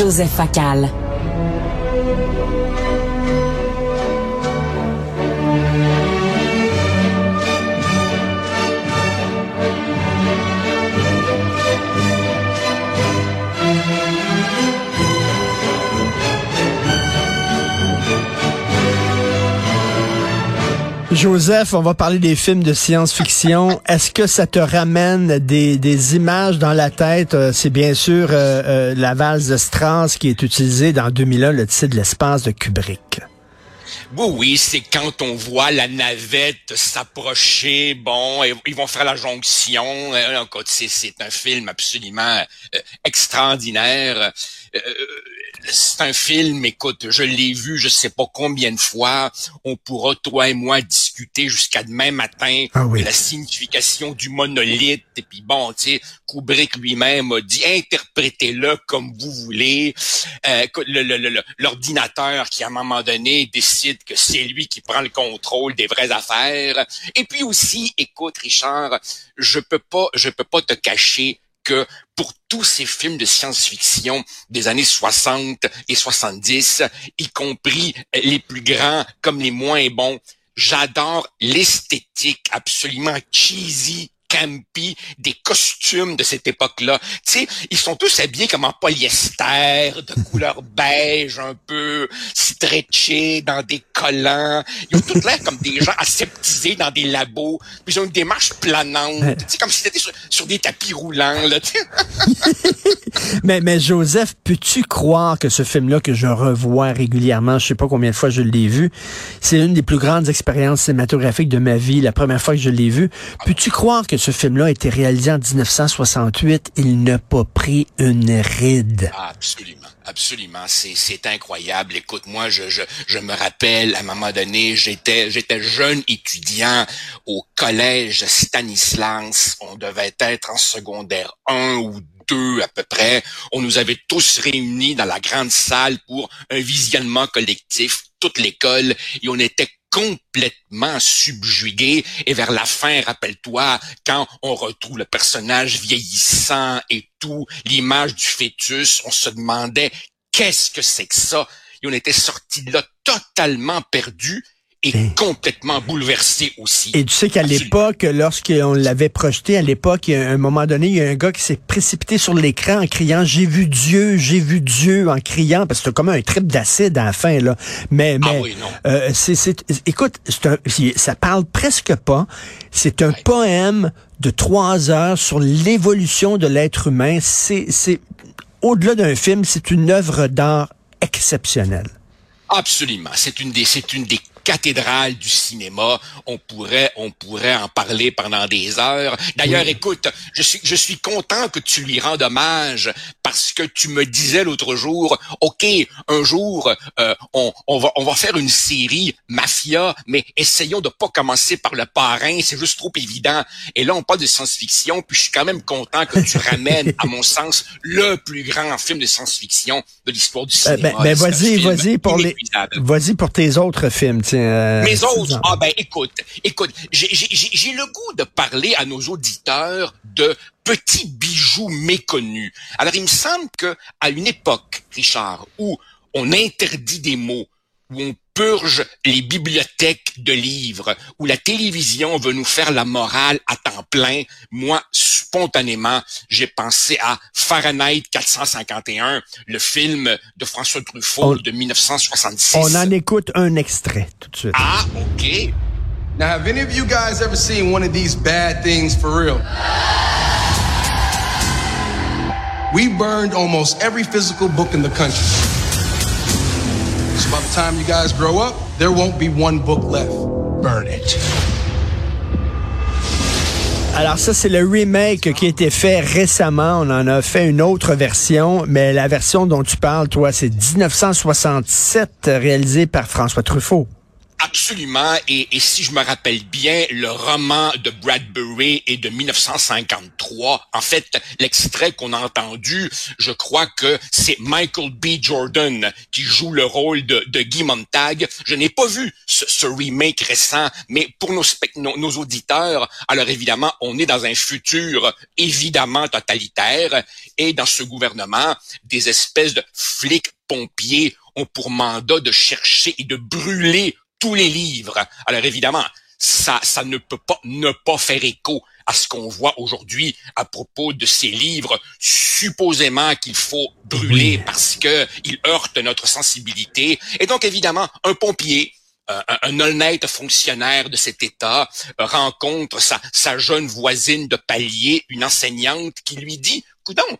Joseph Facal. Joseph, on va parler des films de science-fiction. Est-ce que ça te ramène des, images dans la tête? Euh, c'est bien sûr euh, euh, la valse de Strauss qui est utilisée dans 2001, le titre de l'espace de Kubrick. Oui, oui, c'est quand on voit la navette s'approcher, bon, ils vont faire la jonction. C'est un film absolument extraordinaire c'est un film, écoute, je l'ai vu je sais pas combien de fois. On pourra, toi et moi, discuter jusqu'à demain matin ah de la signification du monolithe. Et puis bon, tu sais, Kubrick lui-même a dit interprétez-le comme vous voulez. Euh, L'ordinateur qui, à un moment donné, décide que c'est lui qui prend le contrôle des vraies affaires. Et puis aussi, écoute, Richard, je peux pas, je peux pas te cacher que pour tous ces films de science-fiction des années 60 et 70, y compris les plus grands comme les moins bons, j'adore l'esthétique absolument cheesy campy des costumes de cette époque-là. Tu sais, ils sont tous habillés comme en polyester, de couleur beige, un peu stretché, dans des collants. Ils ont tous l'air comme des gens aseptisés dans des labos. Puis ils ont une démarche planante. Tu sais, comme si c'était sur, sur, des tapis roulants, là. mais, mais Joseph, peux-tu croire que ce film-là que je revois régulièrement, je sais pas combien de fois je l'ai vu, c'est une des plus grandes expériences cinématographiques de ma vie, la première fois que je l'ai vu. Peux-tu croire que ce film-là a été réalisé en 1968, il n'a pas pris une ride. absolument. Absolument, c'est incroyable. Écoute, moi, je, je, je me rappelle, à un moment donné, j'étais j'étais jeune étudiant au collège Stanislas. On devait être en secondaire 1 ou 2 à peu près. On nous avait tous réunis dans la grande salle pour un visionnement collectif, toute l'école, et on était complètement subjugué. Et vers la fin, rappelle-toi, quand on retrouve le personnage vieillissant et tout, l'image du fœtus, on se demandait qu'est-ce que c'est que ça? Et on était sorti là totalement perdu est complètement bouleversé aussi. Et tu sais qu'à l'époque, lorsqu'on l'avait projeté, à l'époque, à un moment donné, il y a un gars qui s'est précipité sur l'écran en criant J'ai vu Dieu, j'ai vu Dieu en criant, parce que c'était comme un trip d'acide à la fin, là. Mais, ah mais oui. Euh, c'est, écoute, un, ça parle presque pas. C'est un poème de trois heures sur l'évolution de l'être humain. C'est, c'est au-delà d'un film, c'est une œuvre d'art exceptionnelle. Absolument. C'est une des, c'est une des cathédrale du cinéma. On pourrait, on pourrait en parler pendant des heures. D'ailleurs, écoute, je suis, je suis content que tu lui rendes hommage parce que tu me disais l'autre jour, ok, un jour, euh, on, on, va, on va faire une série mafia, mais essayons de pas commencer par le parrain, c'est juste trop évident. Et là, on parle de science-fiction, puis je suis quand même content que tu ramènes, à mon sens, le plus grand film de science-fiction de l'histoire du euh, cinéma. ben, ben vas-y, vas-y pour les, vas-y pour tes autres films. Euh, Mes autres, ah ben écoute, écoute, j'ai le goût de parler à nos auditeurs de petits bijoux méconnus. Alors il me semble que à une époque, Richard, où on interdit des mots, où on purge les bibliothèques de livres, où la télévision veut nous faire la morale à temps plein, moi, spontanément, j'ai pensé à Fahrenheit 451, le film de François Truffaut de 1966. On en écoute un extrait tout de suite. Ah, OK. Now, have any of you guys ever seen one of these bad things for real? We burned almost every physical book in the country. By the time you guys grow up, there won't be one book left. Burn it. Alors ça, c'est le remake qui a été fait récemment. On en a fait une autre version, mais la version dont tu parles, toi, c'est 1967, réalisée par François Truffaut. Absolument. Et, si je me rappelle bien, le roman de Bradbury est de 1953. En fait, l'extrait qu'on a entendu, je crois que c'est Michael B. Jordan qui joue le rôle de, Guy Montag. Je n'ai pas vu ce, remake récent, mais pour nos, nos, nos auditeurs, alors évidemment, on est dans un futur évidemment totalitaire et dans ce gouvernement, des espèces de flics pompiers ont pour mandat de chercher et de brûler tous les livres. Alors évidemment, ça, ça ne peut pas ne pas faire écho à ce qu'on voit aujourd'hui à propos de ces livres supposément qu'il faut brûler parce que ils heurtent notre sensibilité. Et donc évidemment, un pompier, un, un honnête fonctionnaire de cet État rencontre sa, sa jeune voisine de palier, une enseignante, qui lui dit, coudon,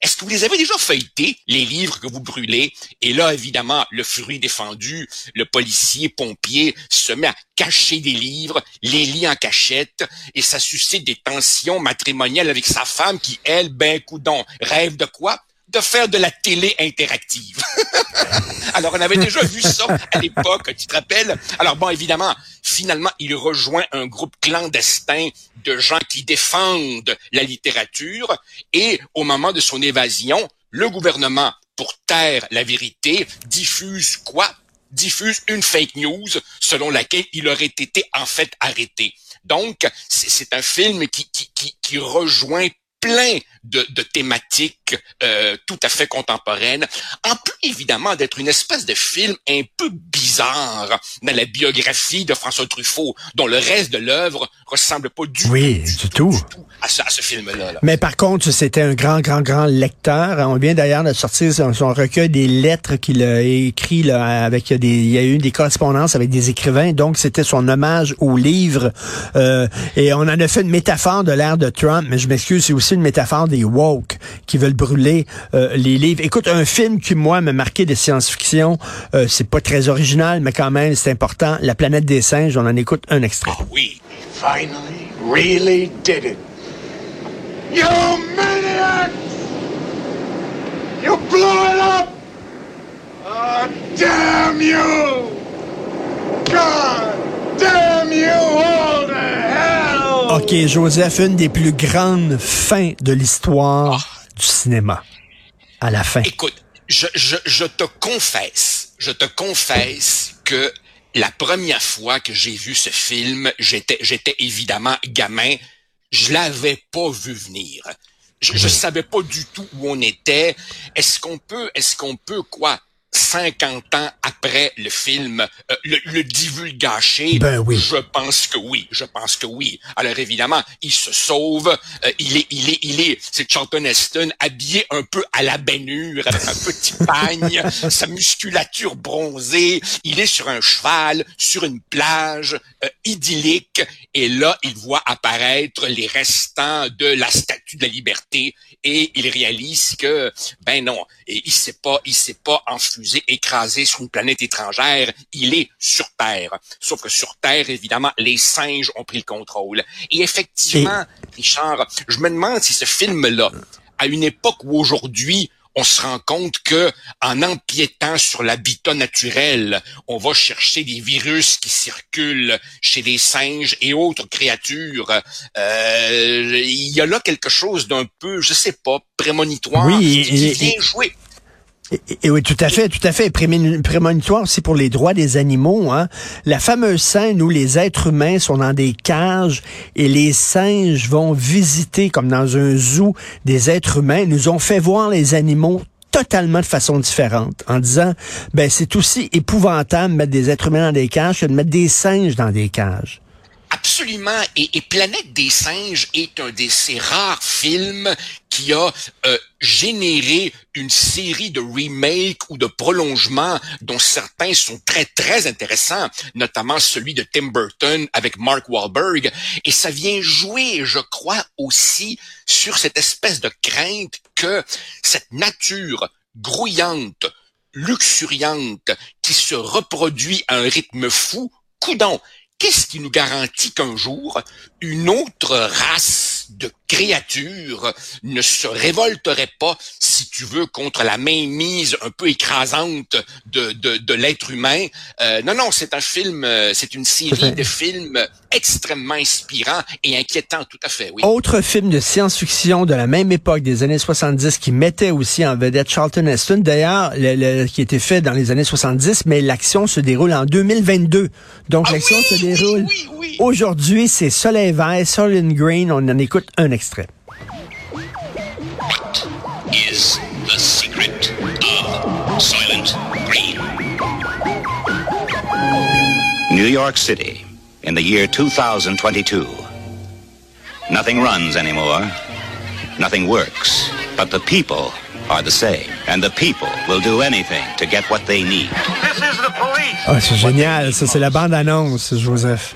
est-ce que vous les avez déjà feuilletés, les livres que vous brûlez? Et là, évidemment, le fruit défendu, le policier pompier se met à cacher des livres, les lit en cachette, et ça suscite des tensions matrimoniales avec sa femme qui, elle, ben coudon, rêve de quoi? De faire de la télé interactive. Alors, on avait déjà vu ça à l'époque, tu te rappelles? Alors, bon, évidemment, finalement, il rejoint un groupe clandestin de gens qui défendent la littérature et au moment de son évasion, le gouvernement, pour taire la vérité, diffuse quoi? diffuse une fake news selon laquelle il aurait été en fait arrêté. Donc, c'est un film qui, qui, qui, qui rejoint plein de, de thématiques euh, tout à fait contemporaines, en plus évidemment d'être une espèce de film un peu bizarre dans la biographie de François Truffaut, dont le reste de l'œuvre ressemble pas du, oui, tout, du, tout, à, ce, à ce film-là. Mais par contre, c'était un grand, grand, grand lecteur. On vient d'ailleurs de sortir son, son, recueil des lettres qu'il a écrit là, avec des, il y a eu des correspondances avec des écrivains. Donc, c'était son hommage au livre. Euh, et on en a fait une métaphore de l'ère de Trump, mais je m'excuse, c'est aussi une métaphore des woke qui veulent brûler euh, les livres. Écoute, un film qui, moi, m'a marqué de science-fiction, euh, c'est pas très original, mais quand même, c'est important. La planète des singes, on en écoute un extrait. Oh oui. Finally, really did it. You maniacs! You blew it up! Oh, damn you! God damn you! OK, Joseph, une des plus grandes fins de l'histoire oh. du cinéma. À la fin. Écoute, je, je, je te confesse, je te confesse que la première fois que j'ai vu ce film, j'étais, j'étais évidemment gamin. Je l'avais pas vu venir. Je, je savais pas du tout où on était. Est-ce qu'on peut, est-ce qu'on peut quoi 50 ans après le film, euh, le, le divulgacher, ben oui. je pense que oui, je pense que oui. Alors évidemment, il se sauve, euh, il est, il est, il est, c'est Charlton Heston habillé un peu à la baignure, avec un petit pagne, sa musculature bronzée, il est sur un cheval, sur une plage euh, idyllique, et là, il voit apparaître les restants de la Statue de la Liberté, et il réalise que, ben non, il s'est pas, il s'est pas enfusé, écrasé sur une planète étrangère, il est sur Terre. Sauf que sur Terre, évidemment, les singes ont pris le contrôle. Et effectivement, et... Richard, je me demande si ce film-là, à une époque où aujourd'hui, on se rend compte que en empiétant sur l'habitat naturel, on va chercher des virus qui circulent chez les singes et autres créatures. Euh, il y a là quelque chose d'un peu, je sais pas, prémonitoire oui, qui, et, vient et, jouer. Et, oui, tout à fait, tout à fait. Prémonitoire aussi pour les droits des animaux. Hein. La fameuse scène où les êtres humains sont dans des cages et les singes vont visiter, comme dans un zoo, des êtres humains, nous ont fait voir les animaux totalement de façon différente, en disant, ben c'est aussi épouvantable de mettre des êtres humains dans des cages que de mettre des singes dans des cages. Absolument. Et, Planète des singes est un de ces rares films qui a euh, généré une série de remakes ou de prolongements dont certains sont très, très intéressants, notamment celui de Tim Burton avec Mark Wahlberg. Et ça vient jouer, je crois, aussi sur cette espèce de crainte que cette nature grouillante, luxuriante, qui se reproduit à un rythme fou, coudon, qu'est-ce qui nous garantit qu'un jour, une autre race de créatures ne se révolterait pas tu veux, contre la mainmise un peu écrasante de, de, de l'être humain. Euh, non, non, c'est un film, euh, c'est une série de films extrêmement inspirants et inquiétants, tout à fait, oui. Autre film de science-fiction de la même époque, des années 70, qui mettait aussi en vedette Charlton Heston, d'ailleurs, le, qui était fait dans les années 70, mais l'action se déroule en 2022. Donc, Ah l'action oui, se déroule oui, oui, oui. aujourd'hui, c'est Soleil Vert, Soylent Green, on en écoute un extrait. is secret of Soylent Green. New York City in the year 2022. Nothing runs anymore. Nothing works. But the people are the same. And the people will do anything to get what they need. This is the police. Ah, c'est génial, ça, c'est la bande-annonce, Joseph.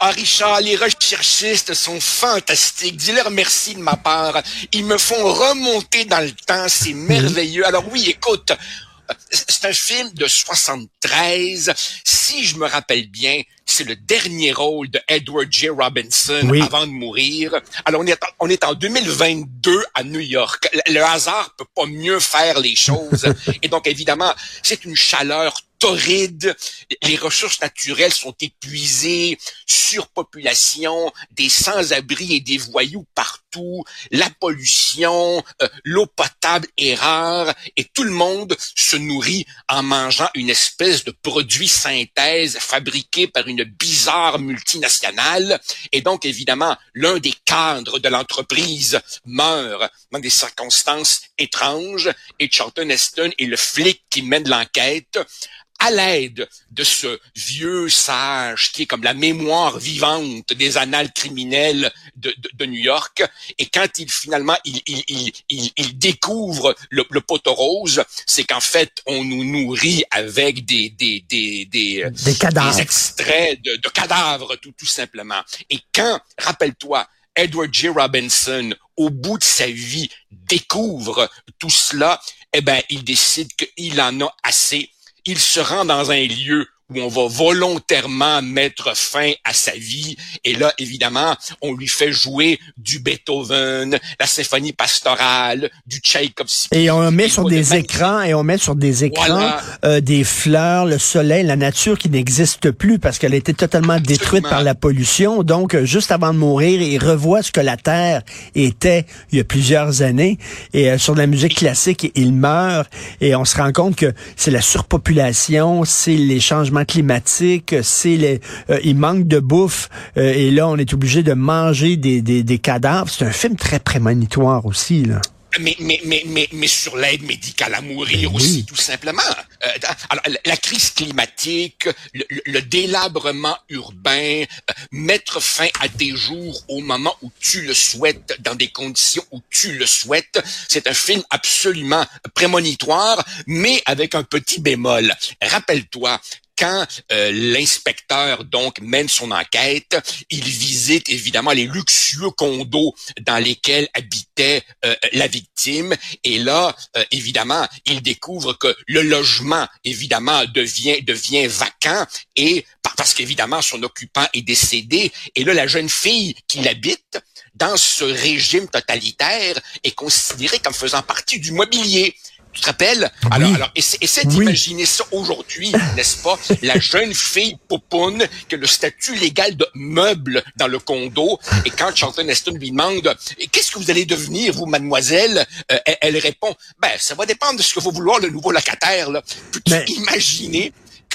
Ah, Richard, les recherchistes sont fantastiques. Dis-leur merci de ma part. Ils me font remonter dans le temps. C'est merveilleux. Alors oui, écoute, c'est un film de 73. Si je me rappelle bien, c'est le dernier rôle de Edward J. Robinson Oui. avant de mourir. Alors on est, en, on est en 2022 à New York. Le, le hasard peut pas mieux faire les choses. Et donc évidemment, c'est une chaleur torride, les ressources naturelles sont épuisées, surpopulation, des sans-abri et des voyous partout, la pollution, euh, l'eau potable est rare et tout le monde se nourrit en mangeant une espèce de produit synthèse fabriqué par une bizarre multinationale. Et donc évidemment l'un des cadres de l'entreprise meurt dans des circonstances étranges et Charlton Heston est le flic qui mène l'enquête à l'aide de ce vieux sage qui est comme la mémoire vivante des annales criminelles de, de, de New York. Et quand il finalement il, il, il, il, il découvre le, le poteau rose, c'est qu'en fait on nous nourrit avec des des des des, Des cadavres. des extraits de, de cadavres tout tout simplement. Et quand rappelle-toi Edward J. Robinson, au bout de sa vie, découvre tout cela, eh ben, il décide qu'il en a assez. Il se rend dans un lieu où on va volontairement mettre fin à sa vie. Et là, évidemment, on lui fait jouer du Beethoven, la symphonie pastorale, du Tchaïkovski. Et on met sur de des écrans, et on met sur des écrans Voilà. euh, des fleurs, le soleil, la nature qui n'existe plus parce qu'elle a été totalement détruite par la pollution. Donc, euh, juste avant de mourir, il revoit ce que la Terre était il y a plusieurs années. Et euh, sur la musique classique, il meurt. Et on se rend compte que c'est la surpopulation, c'est les changements climatiques, c'est les, euh, il manque de bouffe. euh, et là, on est obligé de manger des, des, des cadavres. C'est un film très prémonitoire aussi, là. mais, mais, mais, mais, mais sur l'aide médicale à mourir Ben aussi, tout simplement. Euh, alors, la- crise climatique, le, le- le délabrement urbain, euh, mettre fin à tes jours au moment où tu le souhaites, dans des conditions où tu le souhaites, c'est un film absolument prémonitoire, mais avec un petit bémol. Rappelle-toi, quand euh, l'inspecteur donc mène son enquête, il visite évidemment les luxueux condos dans lesquels habitait euh, la victime et là euh, évidemment il découvre que le logement évidemment devient devient vacant et par- parce qu'évidemment son occupant est décédé et là la jeune fille qui l'habite dans ce régime totalitaire est considérée comme faisant partie du mobilier. Tu te rappelles? Alors, alors, essaie, essaie Oui. d'imaginer ça aujourd'hui, n'est-ce pas? La jeune fille poupoune qui a le statut légal de meuble dans le condo. Et quand Charlton Heston lui demande Qu'est-ce que vous allez devenir, vous, mademoiselle? Euh, elle, elle répond Ben, ça va dépendre de ce que va vouloir le nouveau locataire. Là. Peux-tu Mais- imaginer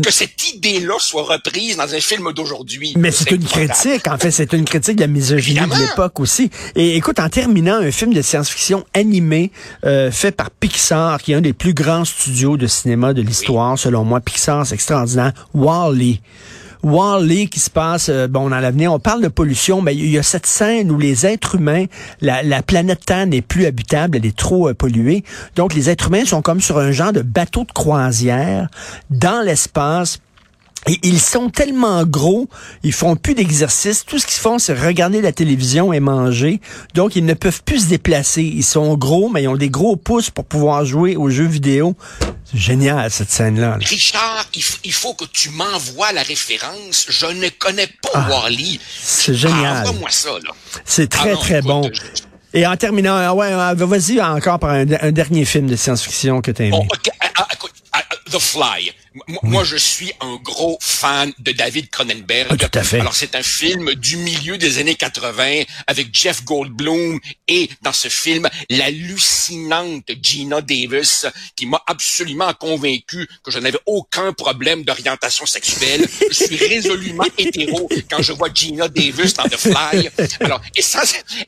que, cette idée-là soit reprise dans un film d'aujourd'hui? Mais c'est une critique, en fait, c'est une critique de la misogynie Évidemment. de l'époque aussi. Et écoute, en terminant, un film de science-fiction animé euh, fait par Pixar, qui est un des plus grands studios de cinéma de l'histoire, selon moi. Pixar, c'est extraordinaire. Wall-E. Wall-E qui se passe, euh, bon, dans l'avenir, on parle de pollution, mais il y a cette scène où les êtres humains, la, la planète Terre n'est plus habitable, elle est trop euh, polluée. Donc, les êtres humains sont comme sur un genre de bateau de croisière dans l'espace et ils sont tellement gros, ils font plus d'exercice. Tout ce qu'ils font, c'est regarder la télévision et manger. Donc, ils ne peuvent plus se déplacer. Ils sont gros, mais ils ont des gros pouces pour pouvoir jouer aux jeux vidéo. C'est génial, cette scène-là. là. Richard, il, faut que tu m'envoies la référence. Je ne connais pas Ah, Wally. c'est génial. Envoie-moi ça, là. C'est très, Ah non, très écoute, bon. je- Et en terminant, ah ouais, ah, vas-y encore par un, un dernier film de science-fiction que tu as aimé. Oh, ok. Écoute, ah, The Fly. Moi, je suis un gros fan de David Cronenberg. Ah, tout à fait. Alors, c'est un film du milieu des années 80 avec Jeff Goldblum et dans ce film, l'hallucinante Gina Davis qui m'a absolument convaincu que je n'avais aucun problème d'orientation sexuelle. Je suis résolument hétéro quand je vois Gina Davis dans The Fly. Alors,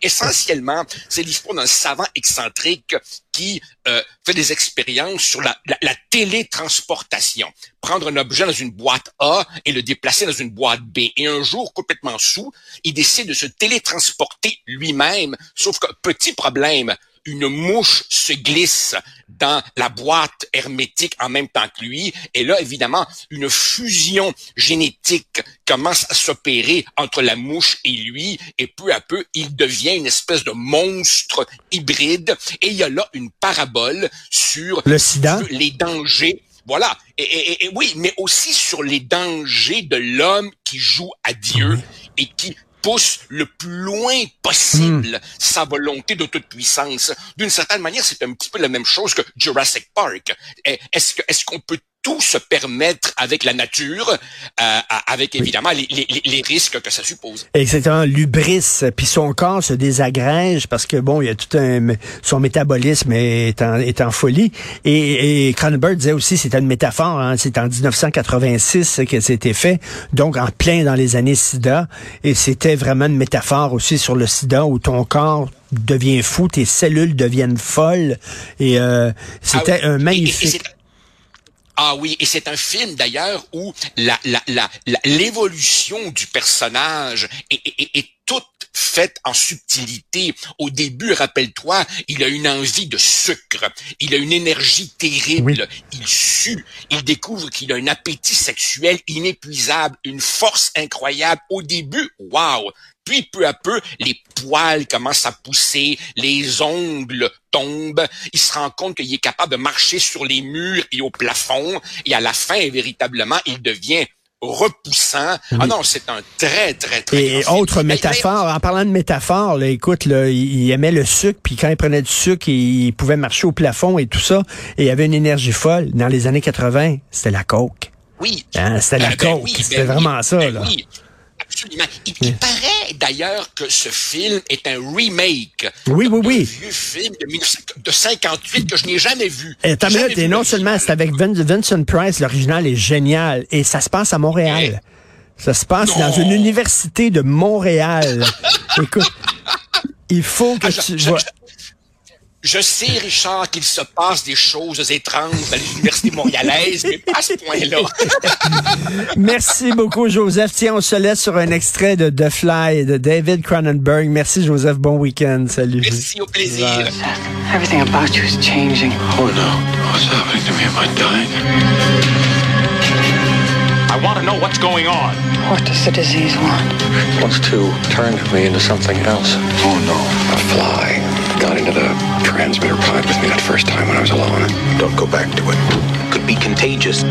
essentiellement c'est l'histoire d'un savant excentrique qui euh, fait des expériences sur la, la, la télétransportation. Prendre un objet dans une boîte A et le déplacer dans une boîte B. Et un jour, complètement sous, il décide de se télétransporter lui-même. Sauf que, petit problème, une mouche se glisse dans la boîte hermétique en même temps que lui. Et là, évidemment, une fusion génétique commence à s'opérer entre la mouche et lui. Et peu à peu, il devient une espèce de monstre hybride. Et il y a là une parabole sur, Le sida? sur les dangers voilà. Et, et- et oui, mais aussi sur les dangers de l'homme qui joue à Dieu et qui pousse le plus loin possible sa volonté de toute puissance. D'une certaine manière, c'est un petit peu la même chose que Jurassic Park. Eh, Est-ce que est-ce qu'on peut tout se permettre avec la nature, euh, avec évidemment les, les- les- les risques que ça suppose. Exactement, l'ubris, puis son corps se désagrège parce que bon, il y a tout un son métabolisme est en, est en folie. Et, et Cronenberg disait aussi c'est une métaphore, hein, c'est en 1986 que c'était fait, donc en plein dans les années SIDA, et c'était vraiment une métaphore aussi sur le SIDA où ton corps devient fou, tes cellules deviennent folles, et euh, c'était Ah oui. un Et- et- et magnifique. Ah oui, et c'est un film d'ailleurs où la la la la- l'évolution du personnage est, est- est- est toute faite en subtilité. Au début, rappelle-toi, il a une envie de sucre, il a une énergie terrible, il sue, il découvre qu'il a un appétit sexuel inépuisable, une force incroyable. Au début, waouh, puis peu à peu, les poils commencent à pousser, les ongles tombent. Il se rend compte qu'il est capable de marcher sur les murs et au plafond. Et à la fin, véritablement, il devient repoussant. Ah non, c'est un très, très, très Et film. autre métaphore, en parlant de métaphore, là, écoute, là, il, aimait le sucre, puis quand il prenait du sucre, il, pouvait marcher au plafond et tout ça, et il avait une énergie folle. Dans les années 80, c'était la coke. Oui. Hein, c'était la Euh, ben coke. oui, C'était ben vraiment ça, ben là. Oui. Absolument. Il, il paraît d'ailleurs que ce film est un remake Oui, oui, oui. vieux film de, 19 de 58 que je n'ai jamais vu. Et minute, et non le seulement c'est avec Vin- Vincent Price, l'original est génial, et ça se passe à Montréal. Ça se passe Non. dans une université de Montréal. Écoute, il faut que Ah, tu je-. Je sais, Richard, qu'il se passe des choses étranges dans les universités montréalaises, mais pas à ce point-là. Merci beaucoup, Joseph. Tiens, on se laisse sur un extrait de The Fly de David Cronenberg. Merci, Joseph. Bon week-end. Salut. Merci, au plaisir. Bye. Everything about you is changing. Oh no. What's happening to me? Am I dying? I want to know what's going on. What does the disease want? wants to turn me into something else. Oh no. A fly got into the transmitter pod with me that first time when I was alone. Don't go back to it. Could be contagious.